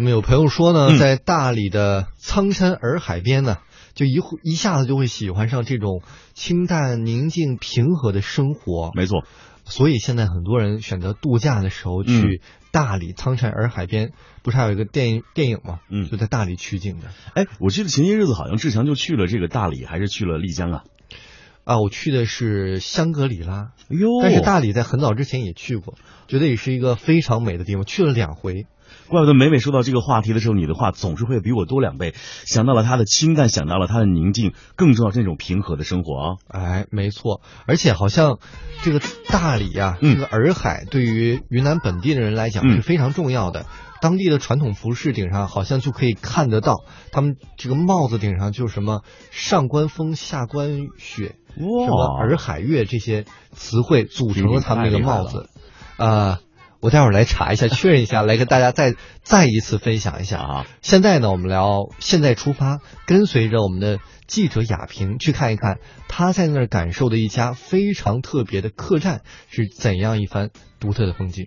那么有朋友说呢，嗯在大理的苍山洱海边呢，就一会一下子就会喜欢上这种清淡、宁静、平和的生活。没错，所以现在很多人选择度假的时候去大理苍山洱海边，不是还有一个电影电影吗？嗯就在大理取景的。哎，我记得前些日子好像志强就去了这个大理，还是去了丽江啊？啊，我去的是香格里拉，哎呦，但是大理在很早之前也去过，觉得也是一个非常美的地方，去了两回。怪不得每每说到这个话题的时候，你的话总是会比我多两倍。想到了他的清淡，想到了他的宁静，更重要是那种平和的生活啊。哎，没错，而且好像这个大理啊，嗯这个洱海对于云南本地的人来讲嗯是非常重要的。当地的传统服饰顶上好像就可以看得到，他们这个帽子顶上就是什么上观风，下观雪，什么洱海月这些词汇组成了他们那个帽子。啊、我待会儿来查一下确认一下来跟大家再再一次分享一下啊现在呢我们聊现在出发跟随着我们的记者雅萍去看一看他在那儿感受的一家非常特别的客栈是怎样一番独特的风景。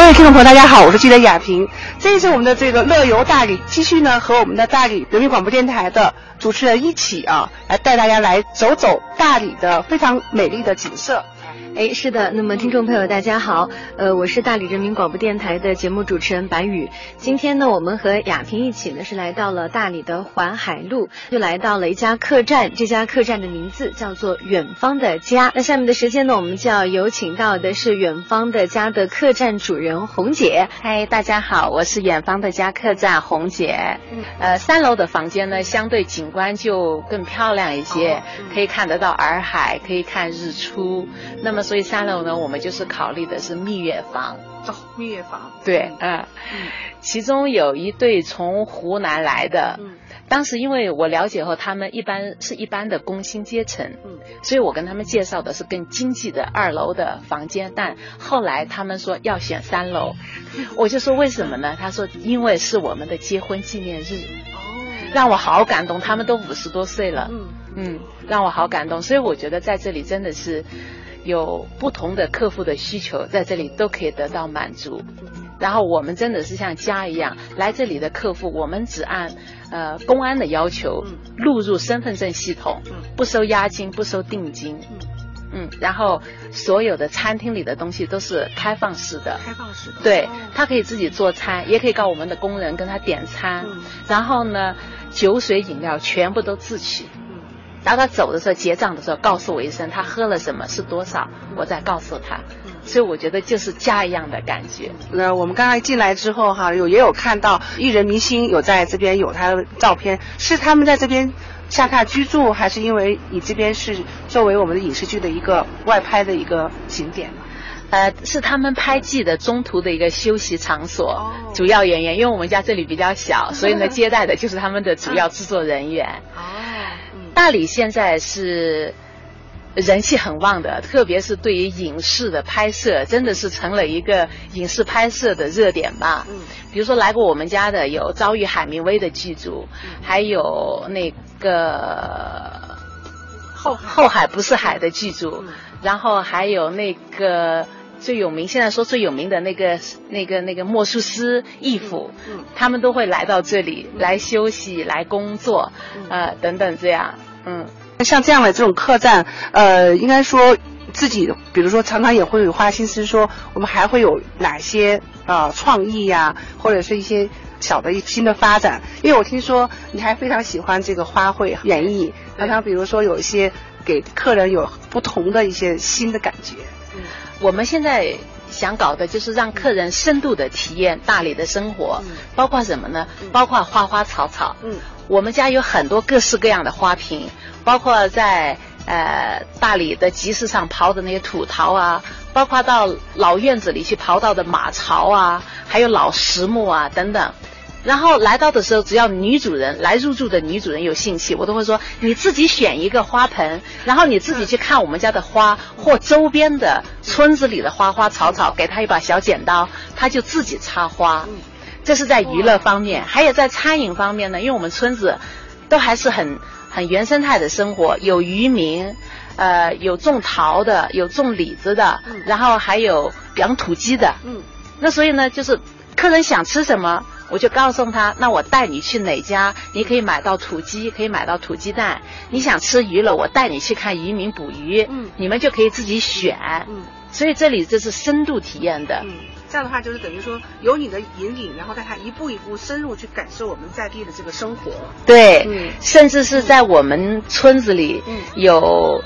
各位听众朋友，大家好，我是记者雅萍。这一次我们的这个乐游大理，继续呢和我们的大理人民广播电台的主持人一起啊，来带大家来走走大理的非常美丽的景色。哎，是的，那么听众朋友大家好，呃，我是大理人民广播电台的节目主持人白宇。今天呢，我们和亚萍一起呢是来到了大理的环海路，又来到了一家客栈，这家客栈的名字叫做远方的家。那下面的时间呢，我们就要有请到的是远方的家的客栈主人红姐。嗨，大家好，我是远方的家客栈红姐。呃，三楼的房间呢，相对景观就更漂亮一些，可以看得到洱海，可以看日出。那么，所以三楼呢，我们就是考虑的是蜜月房。哦，蜜月房。对，嗯，其中有一对从湖南来的，嗯。当时因为我了解后，他们一般是一般的工薪阶层，嗯。所以我跟他们介绍的是更经济的二楼的房间，但后来他们说要选三楼，我就说为什么呢？他说因为是我们的结婚纪念日，哦。让我好感动，他们都五十多岁了，嗯。嗯，让我好感动，所以我觉得在这里真的是有不同的客户的需求，在这里都可以得到满足。然后我们真的是像家一样，来这里的客户，我们只按呃公安的要求录入身份证系统，不收押金，不收定金。嗯，然后所有的餐厅里的东西都是开放式的，开放式的。对他可以自己做餐，也可以告我们的工人跟他点餐。然后呢，酒水饮料全部都自取。然后他走的时候结账的时候告诉我一声，他喝了什么是多少，我再告诉他。所以我觉得就是家一样的感觉。那我们刚才进来之后哈，有也有看到艺人明星有在这边有他的照片，是他们在这边下榻居住，还是因为你这边是作为我们的影视剧的一个外拍的一个景点呢？呃，是他们拍戏的中途的一个休息场所，主要演员，因为我们家这里比较小，所以呢，接待的就是他们的主要制作人员。哦，大理现在是人气很旺的，特别是对于影视的拍摄，真的是成了一个影视拍摄的热点吧。嗯。比如说来过我们家的有遭遇海明威的剧组，还有那个后后海不是海的剧组，然后还有那个。最有名，现在说最有名的那个、那个、那个莫术师义府，他们都会来到这里来休息、来工作，呃，等等这样，嗯。像这样的这种客栈，呃，应该说自己，比如说常常也会有花心思说，我们还会有哪些呃创意呀、或者是一些小的一新的发展。因为我听说你还非常喜欢这个花卉园艺，常常比如说有一些给客人有不同的一些新的感觉。嗯我们现在想搞的就是让客人深度的体验大理的生活，包括什么呢？包括花花草草。嗯，我们家有很多各式各样的花瓶，包括在呃大理的集市上刨的那些土陶啊，包括到老院子里去刨到的马槽啊，还有老实木啊等等。然后来到的时候，只要女主人来入住的女主人有兴趣，我都会说你自己选一个花盆，然后你自己去看我们家的花或周边的村子里的花花草草，给她一把小剪刀，她就自己插花。这是在娱乐方面，还有在餐饮方面呢，因为我们村子都还是很很原生态的生活，有渔民，呃，有种桃的，有种李子的，然后还有养土鸡的。嗯，那所以呢，就是客人想吃什么。我就告诉他，那我带你去哪家，你可以买到土鸡，可以买到土鸡蛋。你想吃鱼了，我带你去看渔民捕鱼。嗯，你们就可以自己选。嗯，所以这里这是深度体验的。嗯，这样的话就是等于说有你的引领，然后带他一步一步深入去感受我们在地的这个生活。对，嗯，甚至是在我们村子里，嗯，有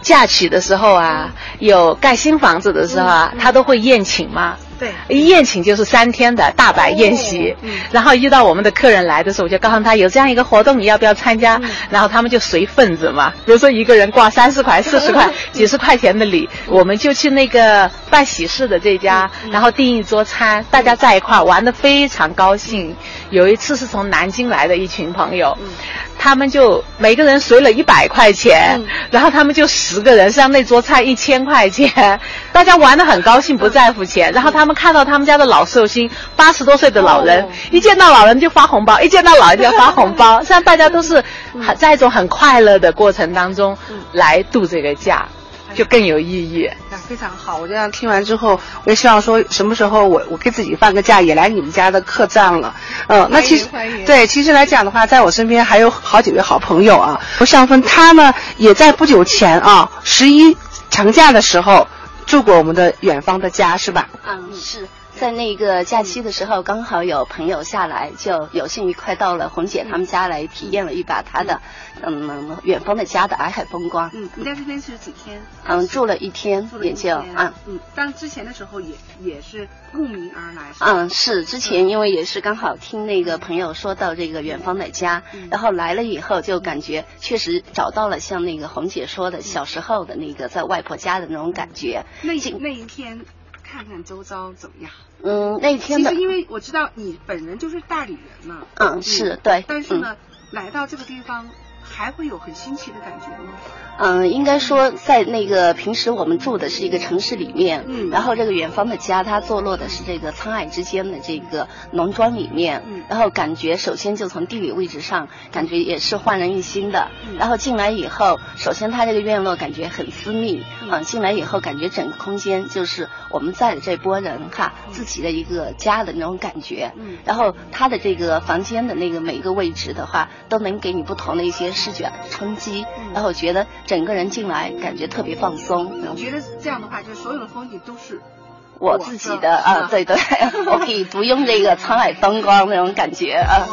嫁娶的时候啊，有盖新房子的时候啊，他都会宴请嘛。对，宴请就是三天的大摆宴席，然后遇到我们的客人来的时候，我就告诉他有这样一个活动，你要不要参加？然后他们就随份子嘛，比如说一个人挂三十块、四十块、几十块钱的礼，我们就去那个办喜事的这家，然后订一桌餐，大家在一块玩的非常高兴。有一次是从南京来的一群朋友。他们就每个人随了一百块钱，然后他们就十个人，像那桌菜一千块钱，大家玩的很高兴，不在乎钱。然后他们看到他们家的老寿星，八十多岁的老人，一见到老人就发红包，一见到老人就发红包，像大家都是在一种很快乐的过程当中来度这个假。就更有意义。那非常好，我这样听完之后，我也希望说什么时候我我给自己放个假，也来你们家的客栈了。嗯，那其实对，其实来讲的话，在我身边还有好几位好朋友啊。向芬他呢，也在不久前啊，十一长假的时候住过我们的远方的家，是吧？嗯，是。在那个假期的时候，刚好有朋友下来，就有幸一块到了红姐他们家来体验了一把她的，嗯，远方的家的洱海风光。嗯，你在这边是几天？嗯，住了一天，也就嗯嗯。当之前的时候也也是慕名而来。嗯，是之前因为也是刚好听那个朋友说到这个远方的家，然后来了以后就感觉确实找到了像那个红姐说的小时候的那个在外婆家的那种感觉。那那一天。看看周遭怎么样？嗯，那一天其实因为我知道你本人就是大理人嘛。嗯，是对。但是呢，来到这个地方。还会有很新奇的感觉吗？嗯，应该说在那个平时我们住的是一个城市里面，嗯，然后这个远方的家它坐落的是这个沧海之间的这个农庄里面，嗯，然后感觉首先就从地理位置上感觉也是焕然一新的，然后进来以后，首先它这个院落感觉很私密，嗯，进来以后感觉整个空间就是我们在的这波人哈自己的一个家的那种感觉，嗯，然后它的这个房间的那个每一个位置的话，都能给你不同的一些。视觉冲击，然后觉得整个人进来感觉特别放松。我觉得这样的话，就所有的风景都是我自己的啊？对对，我可以不用这个沧海风光那种感觉啊。